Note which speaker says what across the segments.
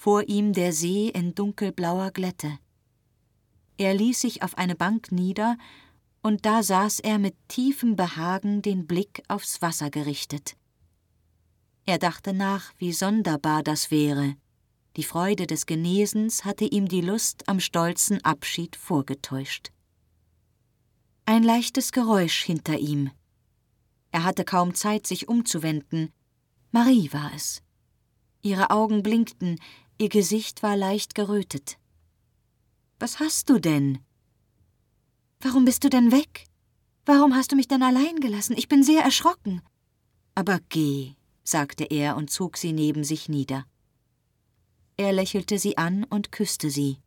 Speaker 1: vor ihm der See in dunkelblauer Glätte. Er ließ sich auf eine Bank nieder, und da saß er mit tiefem Behagen den Blick aufs Wasser gerichtet. Er dachte nach, wie sonderbar das wäre. Die Freude des Genesens hatte ihm die Lust am stolzen Abschied vorgetäuscht. Ein leichtes Geräusch hinter ihm. Er hatte kaum Zeit, sich umzuwenden. Marie war es. Ihre Augen blinkten, ihr Gesicht war leicht gerötet. Was hast du denn? Warum bist du denn weg? Warum hast du mich denn allein gelassen? Ich bin sehr erschrocken. Aber geh, sagte er und zog sie neben sich nieder. Er lächelte sie an und küsste sie.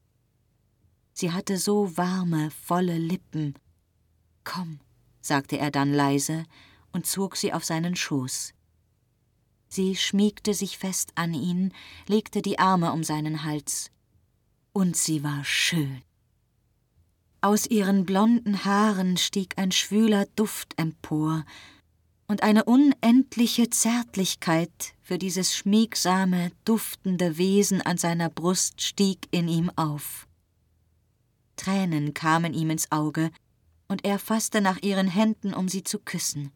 Speaker 1: Sie hatte so warme, volle Lippen. Komm, sagte er dann leise und zog sie auf seinen Schoß. Sie schmiegte sich fest an ihn, legte die Arme um seinen Hals. Und sie war schön. Aus ihren blonden Haaren stieg ein schwüler Duft empor, und eine unendliche Zärtlichkeit für dieses schmiegsame, duftende Wesen an seiner Brust stieg in ihm auf. Tränen kamen ihm ins Auge, und er fasste nach ihren Händen, um sie zu küssen.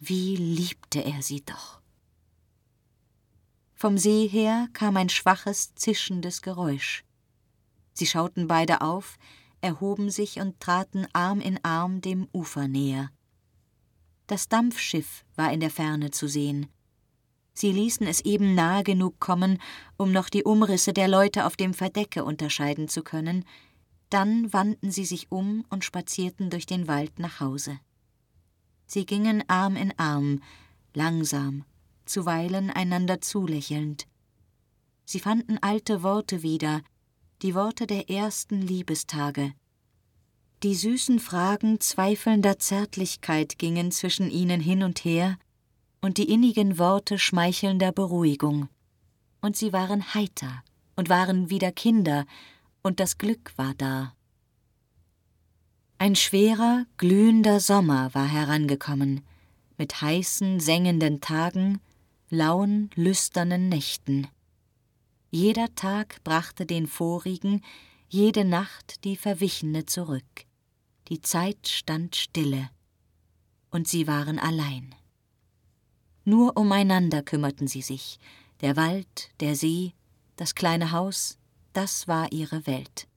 Speaker 1: Wie liebte er sie doch. Vom See her kam ein schwaches, zischendes Geräusch. Sie schauten beide auf, erhoben sich und traten Arm in Arm dem Ufer näher. Das Dampfschiff war in der Ferne zu sehen. Sie ließen es eben nahe genug kommen, um noch die Umrisse der Leute auf dem Verdecke unterscheiden zu können, dann wandten sie sich um und spazierten durch den Wald nach Hause. Sie gingen Arm in Arm, langsam, zuweilen einander zulächelnd. Sie fanden alte Worte wieder, die Worte der ersten Liebestage, die süßen Fragen zweifelnder Zärtlichkeit gingen zwischen ihnen hin und her, und die innigen Worte schmeichelnder Beruhigung. Und sie waren heiter und waren wieder Kinder, und das Glück war da. Ein schwerer, glühender Sommer war herangekommen, mit heißen, sengenden Tagen, lauen, lüsternen Nächten. Jeder Tag brachte den vorigen, jede Nacht die verwichene zurück die Zeit stand stille, und sie waren allein. Nur umeinander kümmerten sie sich, der Wald, der See, das kleine Haus, das war ihre Welt.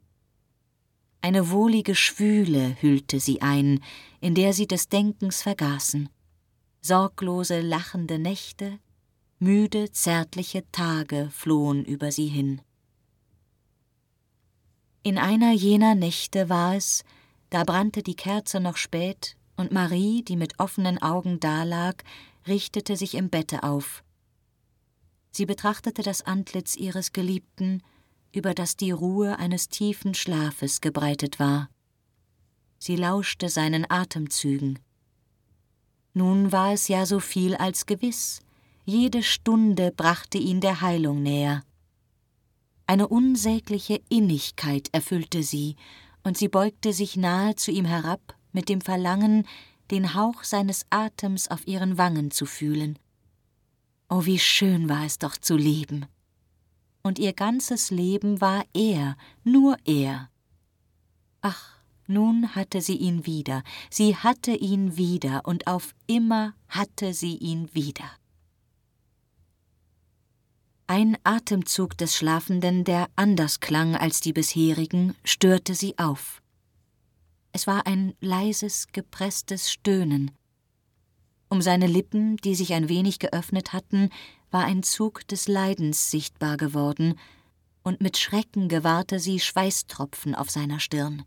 Speaker 1: Eine wohlige Schwüle hüllte sie ein, in der sie des Denkens vergaßen, sorglose, lachende Nächte, müde, zärtliche Tage flohen über sie hin. In einer jener Nächte war es, da brannte die Kerze noch spät, und Marie, die mit offenen Augen dalag, richtete sich im Bette auf. Sie betrachtete das Antlitz ihres Geliebten, über das die Ruhe eines tiefen Schlafes gebreitet war. Sie lauschte seinen Atemzügen. Nun war es ja so viel als gewiss, jede Stunde brachte ihn der Heilung näher. Eine unsägliche Innigkeit erfüllte sie, und sie beugte sich nahe zu ihm herab mit dem Verlangen, den Hauch seines Atems auf ihren Wangen zu fühlen. Oh, wie schön war es doch zu leben. Und ihr ganzes Leben war er, nur er. Ach, nun hatte sie ihn wieder, sie hatte ihn wieder, und auf immer hatte sie ihn wieder. Ein Atemzug des Schlafenden, der anders klang als die bisherigen, störte sie auf. Es war ein leises, gepresstes Stöhnen. Um seine Lippen, die sich ein wenig geöffnet hatten, war ein Zug des Leidens sichtbar geworden, und mit Schrecken gewahrte sie Schweißtropfen auf seiner Stirn.